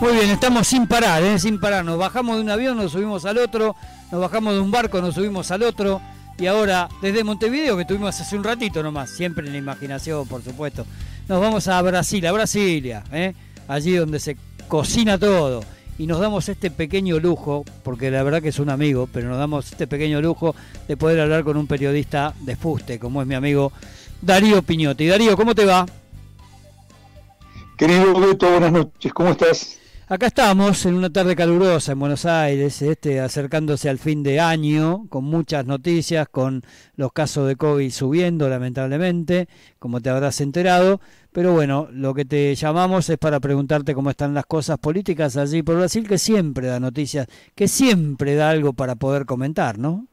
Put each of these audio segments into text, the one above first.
Muy bien, estamos sin parar, ¿eh? sin parar. Nos bajamos de un avión, nos subimos al otro, nos bajamos de un barco, nos subimos al otro. Y ahora, desde Montevideo, que tuvimos hace un ratito nomás, siempre en la imaginación, por supuesto, nos vamos a Brasil, a Brasilia, ¿eh? allí donde se cocina todo. Y nos damos este pequeño lujo, porque la verdad que es un amigo, pero nos damos este pequeño lujo de poder hablar con un periodista de fuste, como es mi amigo Darío Piñotti. Darío, ¿cómo te va? Querido Beto, buenas noches, ¿cómo estás? Acá estamos en una tarde calurosa en Buenos Aires, este, acercándose al fin de año, con muchas noticias, con los casos de COVID subiendo lamentablemente, como te habrás enterado. Pero bueno, lo que te llamamos es para preguntarte cómo están las cosas políticas allí por Brasil, que siempre da noticias, que siempre da algo para poder comentar, ¿no?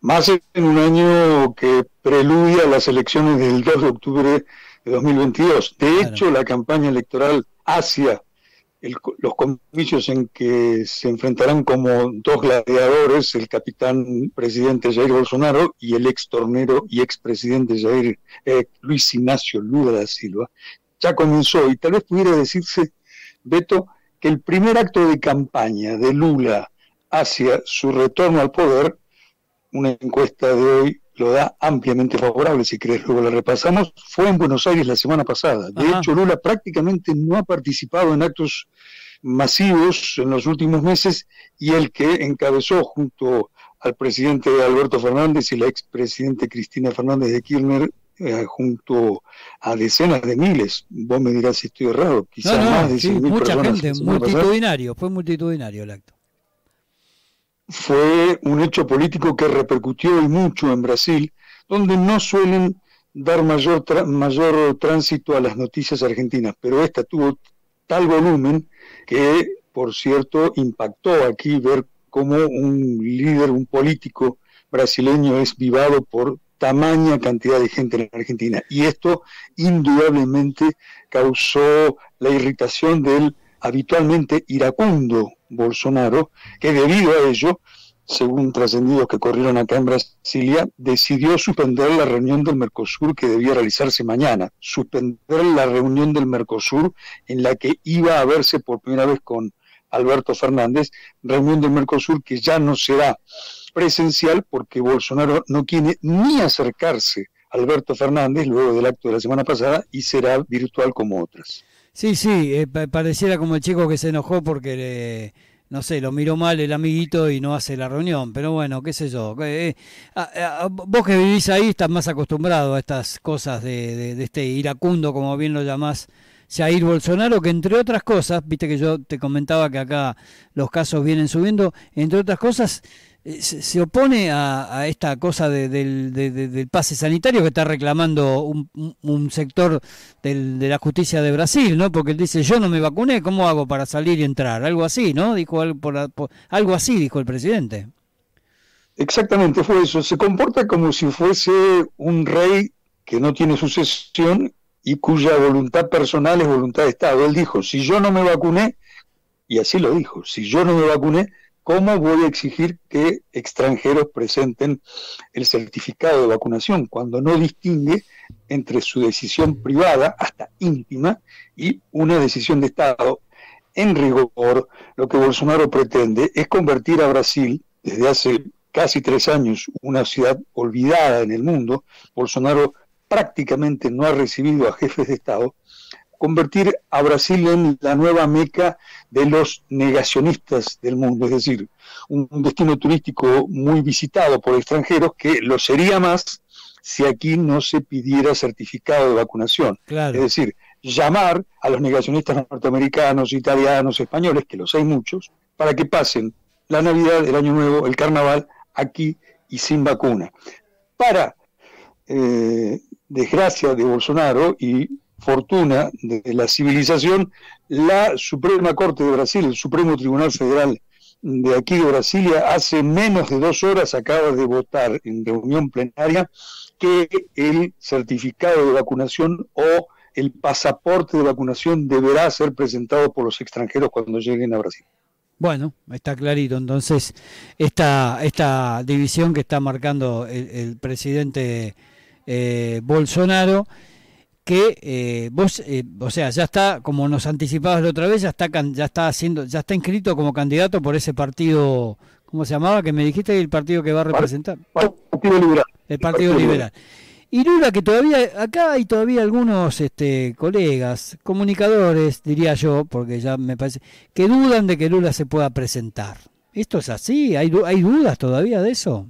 Más en un año que preludia las elecciones del 2 de octubre de 2022. De hecho, la campaña electoral hacia los comicios en que se enfrentarán como dos gladiadores, el capitán presidente Jair Bolsonaro y el ex tornero y ex presidente Jair eh, Luis Ignacio Lula da Silva, ya comenzó y tal vez pudiera decirse, Beto, que el primer acto de campaña de Lula hacia su retorno al poder, una encuesta de hoy lo da ampliamente favorable, si querés, luego la repasamos, fue en Buenos Aires la semana pasada. De hecho, Lula prácticamente no ha participado en actos masivos en los últimos meses y el que encabezó junto al presidente Alberto Fernández y la expresidente Cristina Fernández de Kirchner eh, junto a decenas de miles. Vos me dirás si estoy errado, quizás más de sí, mucha gente, multitudinario, fue multitudinario el acto fue un hecho político que repercutió y mucho en Brasil, donde no suelen dar mayor, mayor tránsito a las noticias argentinas, pero esta tuvo tal volumen que, por cierto, impactó aquí ver cómo un líder, un político brasileño es vivado por tamaña cantidad de gente en Argentina. Y esto indudablemente causó la irritación del habitualmente iracundo Bolsonaro, que debido a ello, según trascendidos que corrieron acá en Brasilia, decidió suspender la reunión del Mercosur que debía realizarse mañana, suspender la reunión del Mercosur en la que iba a verse por primera vez con Alberto Fernández, reunión del Mercosur que ya no será presencial porque Bolsonaro no quiere ni acercarse a Alberto Fernández luego del acto de la semana pasada y será virtual como otras. Sí, sí, eh, pareciera como el chico que se enojó porque, no sé, lo miró mal el amiguito y no hace la reunión. Pero bueno, qué sé yo. Eh, vos que vivís ahí estás más acostumbrado a estas cosas de, de, este iracundo, como bien lo llamás, Jair Bolsonaro, que entre otras cosas, viste que yo te comentaba que acá los casos vienen subiendo, entre otras cosas eh, se, opone a, esta cosa del, pase sanitario que está reclamando un, sector de la justicia de Brasil, ¿no? Porque él dice, yo no me vacuné, ¿cómo hago para salir y entrar? Algo así, ¿no? Dijo algo así, dijo el presidente. Exactamente, fue eso. Se comporta como si fuese un rey que no tiene sucesión y cuya voluntad personal es voluntad de Estado. Él dijo, si yo no me vacuné, y así lo dijo, si yo no me vacuné, ¿Cómo voy a exigir que extranjeros presenten el certificado de vacunación cuando no distingue entre su decisión privada, hasta íntima, y una decisión de Estado? En rigor, lo que Bolsonaro pretende es convertir a Brasil, desde hace casi tres años, una ciudad olvidada en el mundo. Bolsonaro prácticamente no ha recibido a jefes de Estado, convertir a Brasil en la nueva meca de los negacionistas del mundo, es decir, un, destino turístico muy visitado por extranjeros que lo sería más si aquí no se pidiera certificado de vacunación. Es decir, llamar a los negacionistas norteamericanos, italianos, españoles, que los hay muchos, para que pasen la Navidad, el Año Nuevo, el Carnaval aquí y sin vacuna. Para eh, desgracia de Bolsonaro y fortuna de la civilización, la Suprema Corte de Brasil, el Supremo Tribunal Federal de aquí de Brasilia, hace menos de dos horas acaba de votar en reunión plenaria que el certificado de vacunación o el pasaporte de vacunación deberá ser presentado por los extranjeros cuando lleguen a Brasil. Bueno, está clarito. Entonces, esta, esta división que está marcando el, presidente eh, Bolsonaro que eh, vos, eh, o sea, ya está, como nos anticipabas la otra vez, ya está, ya está haciendo, ya está inscrito como candidato por ese partido, ¿cómo se llamaba? Que me dijiste el partido que va a representar. Partido Liberal. El Partido, Liberal. Y Lula, que todavía, acá hay todavía algunos este, colegas, comunicadores, diría yo, porque ya me parece, que dudan de que Lula se pueda presentar. ¿Esto es así? ¿Hay, hay dudas todavía de eso?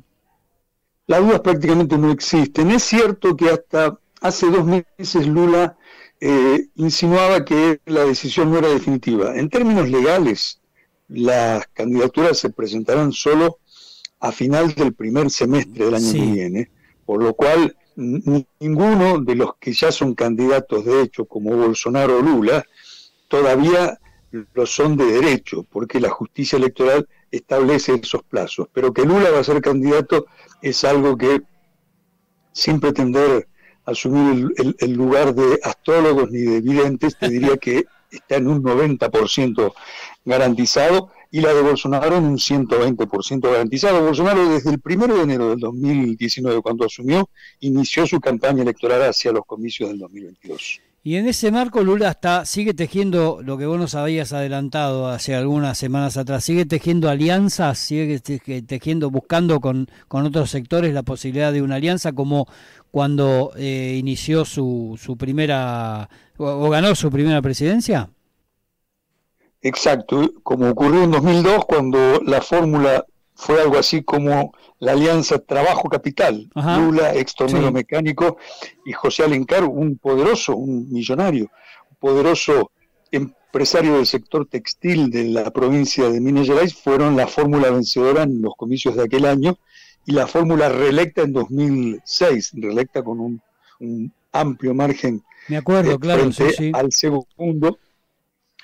Las dudas prácticamente no existen. Es cierto que hasta hace dos meses Lula eh, insinuaba que la decisión no era definitiva. En términos legales, las candidaturas se presentarán solo a final del primer semestre del año que viene, por lo cual ninguno de los que ya son candidatos de hecho, como Bolsonaro o Lula, todavía lo son de derecho, porque la justicia electoral establece esos plazos. Pero que Lula va a ser candidato es algo que, sin pretender asumir el, lugar de astrólogos ni de videntes, te diría que está en un 90% garantizado y la de Bolsonaro en un 120% garantizado. Bolsonaro desde el 1 de enero del 2019, cuando asumió, inició su campaña electoral hacia los comicios del 2022. Y en ese marco Lula está, sigue tejiendo lo que vos nos habías adelantado hace algunas semanas atrás, sigue tejiendo alianzas, sigue tejiendo, buscando con, con otros sectores la posibilidad de una alianza como cuando eh, inició su, su primera o ganó su primera presidencia. Exacto, como ocurrió en 2002 cuando la fórmula fue algo así como la alianza Trabajo Capital, Lula, ex mecánico, y José Alencar, un poderoso, un millonario, un poderoso empresario del sector textil de la provincia de Minas Gerais, fueron la fórmula vencedora en los comicios de aquel año y la fórmula reelecta en 2006, reelecta con un, amplio margen Me acuerdo, eh, claro, frente al segundo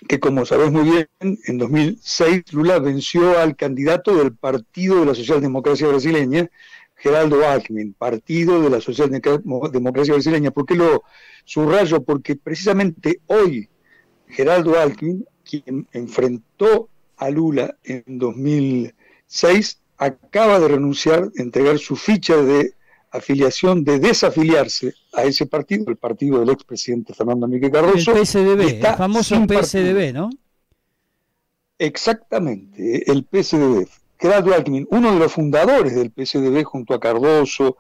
que como sabés muy bien, en 2006 Lula venció al candidato del Partido de la Socialdemocracia Brasileña, Geraldo Alckmin, Partido de la Socialdemocracia Brasileña. ¿Por qué lo subrayo? Porque precisamente hoy Geraldo Alckmin, quien enfrentó a Lula en 2006, acaba de renunciar, entregar su ficha de afiliación de desafiliarse a ese partido, el partido del expresidente Fernando Enrique Cardoso. El PSDB, el famoso PSDB, ¿no? Exactamente, el PSDB. Gerardo Alckmin, uno de los fundadores del PSDB junto a Cardoso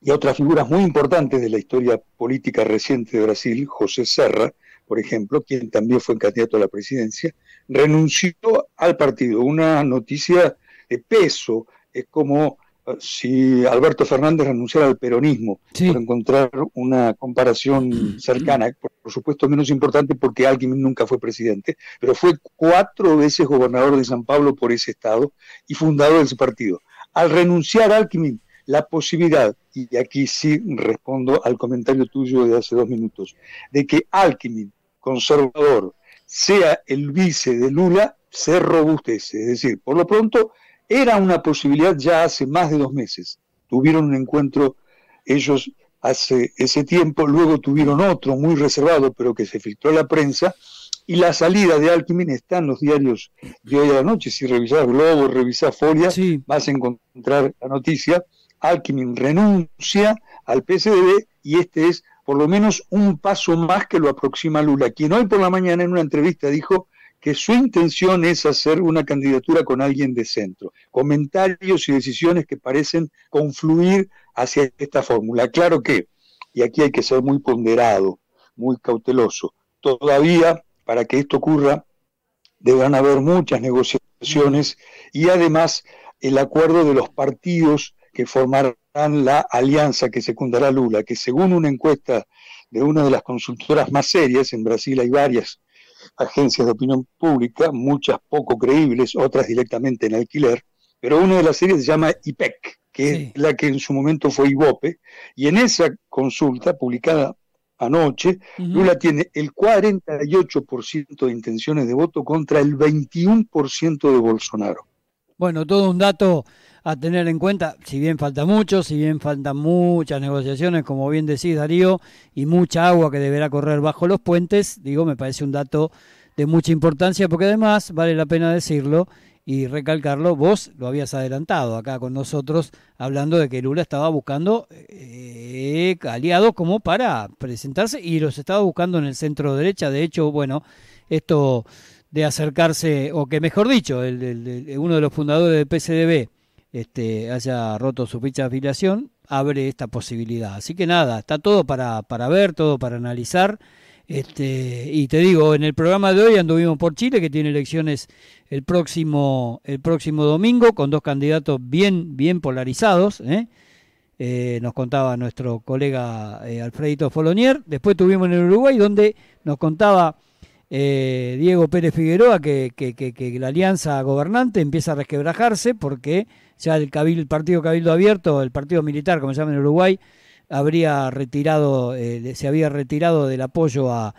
y a otras figuras muy importantes de la historia política reciente de Brasil, José Serra, por ejemplo, quien también fue candidato a la presidencia, renunció al partido. Una noticia de peso, es como si Alberto Fernández renunciara al peronismo, por encontrar una comparación cercana, por, supuesto menos importante porque Alckmin nunca fue presidente, pero fue cuatro veces gobernador de San Pablo por ese estado y fundador de ese partido. Al renunciar Alckmin, la posibilidad, y aquí sí respondo al comentario tuyo de hace dos minutos, de que Alckmin, conservador, sea el vice de Lula, se robustece. Es decir, por lo pronto, era una posibilidad ya hace más de dos meses. Tuvieron un encuentro ellos hace ese tiempo, luego tuvieron otro muy reservado, pero que se filtró a la prensa, y la salida de Alckmin está en los diarios de hoy a la noche. Si revisás Globo, revisás Folia, vas a encontrar la noticia. Alckmin renuncia al PSDB y este es por lo menos un paso más que lo aproxima Lula, quien hoy por la mañana en una entrevista dijo que su intención es hacer una candidatura con alguien de centro. Comentarios y decisiones que parecen confluir hacia esta fórmula. Claro que, y aquí hay que ser muy ponderado, muy cauteloso, todavía para que esto ocurra deberán haber muchas negociaciones y además el acuerdo de los partidos que formarán la alianza que secundará Lula, que según una encuesta de una de las consultoras más serias, en Brasil hay varias agencias de opinión pública, muchas poco creíbles, otras directamente en alquiler, pero una de las series se llama IPEC, que es la que en su momento fue IVOPE, y en esa consulta publicada anoche, Lula tiene el 48% de intenciones de voto contra el 21% de Bolsonaro. Bueno, todo un dato a tener en cuenta, si bien falta mucho, si bien faltan muchas negociaciones, como bien decís Darío, y mucha agua que deberá correr bajo los puentes, digo, me parece un dato de mucha importancia, porque además, vale la pena decirlo, y recalcarlo, vos lo habías adelantado acá con nosotros, hablando de que Lula estaba buscando eh, aliados como para presentarse y los estaba buscando en el centro derecha. De hecho, bueno, esto de acercarse, o que mejor dicho, el, uno de los fundadores del PCDB este, haya roto su ficha de afiliación, abre esta posibilidad. Así que nada, está todo para, para ver, todo para analizar. Este, y te digo, en el programa de hoy anduvimos por Chile, que tiene elecciones el próximo, el próximo domingo, con dos candidatos bien, bien polarizados. ¿eh? Eh, nos contaba nuestro colega eh, Alfredito Folonier. Después tuvimos en el Uruguay, donde nos contaba Diego Pérez Figueroa que, la alianza gobernante empieza a resquebrajarse porque ya el, partido Cabildo Abierto, el partido militar, como se llama en Uruguay, habría retirado, eh, se había retirado del apoyo a,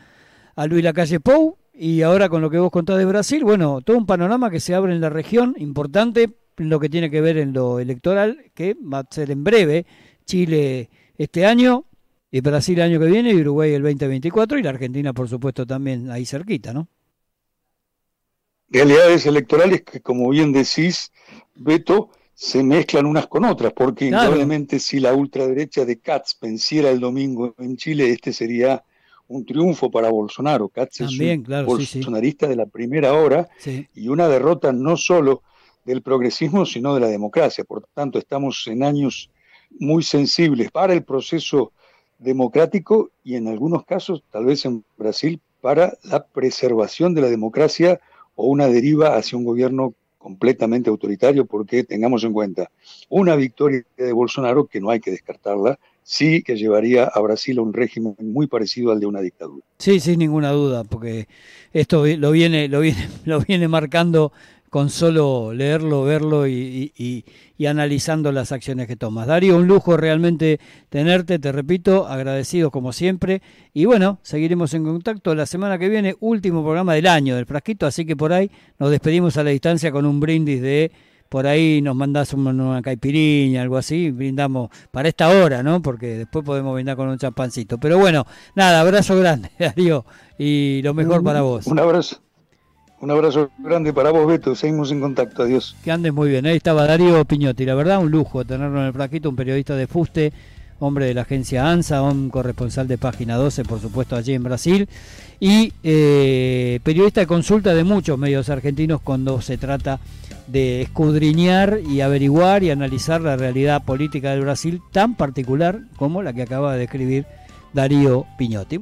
Luis Lacalle Pou. Y ahora con lo que vos contás de Brasil, bueno, todo un panorama que se abre en la región importante lo que tiene que ver en lo electoral, que va a ser en breve, Chile este año, y Brasil el año que viene, y Uruguay el 2024, y la Argentina, por supuesto, también ahí cerquita, ¿no? Realidades electorales que, como bien decís, Beto, se mezclan unas con otras, porque obviamente si la ultraderecha de Katz venciera el domingo en Chile, este sería un triunfo para Bolsonaro. Katz es un bolsonarista de la primera hora y una derrota no solo del progresismo, sino de la democracia. Por tanto, estamos en años muy sensibles para el proceso democrático y en algunos casos, tal vez en Brasil, para la preservación de la democracia o una deriva hacia un gobierno completamente autoritario porque tengamos en cuenta una victoria de Bolsonaro que no hay que descartarla, sí que llevaría a Brasil a un régimen muy parecido al de una dictadura. Sí, sin ninguna duda, porque esto lo viene, lo viene, lo viene marcando con solo leerlo, verlo y, y, analizando las acciones que tomas. Darío, un lujo realmente tenerte, te repito, agradecido como siempre. Y bueno, seguiremos en contacto la semana que viene, último programa del año del Frasquito, así que por ahí nos despedimos a la distancia con un brindis de, por ahí nos mandás una, una caipiriña, algo así, brindamos para esta hora, ¿no? Porque después podemos brindar con un champancito. Pero bueno, nada, abrazo grande, Darío, y lo mejor para vos. Un abrazo. Un abrazo grande para vos, Beto. Seguimos en contacto. Adiós. Que andes muy bien. Ahí estaba Darío Piñotti. La verdad, un lujo tenerlo en el plaquito, un periodista de Fuste, hombre de la agencia ANSA, un corresponsal de Página 12, por supuesto, allí en Brasil, y eh, periodista de consulta de muchos medios argentinos cuando se trata de escudriñar y averiguar y analizar la realidad política del Brasil tan particular como la que acaba de describir Darío Piñotti.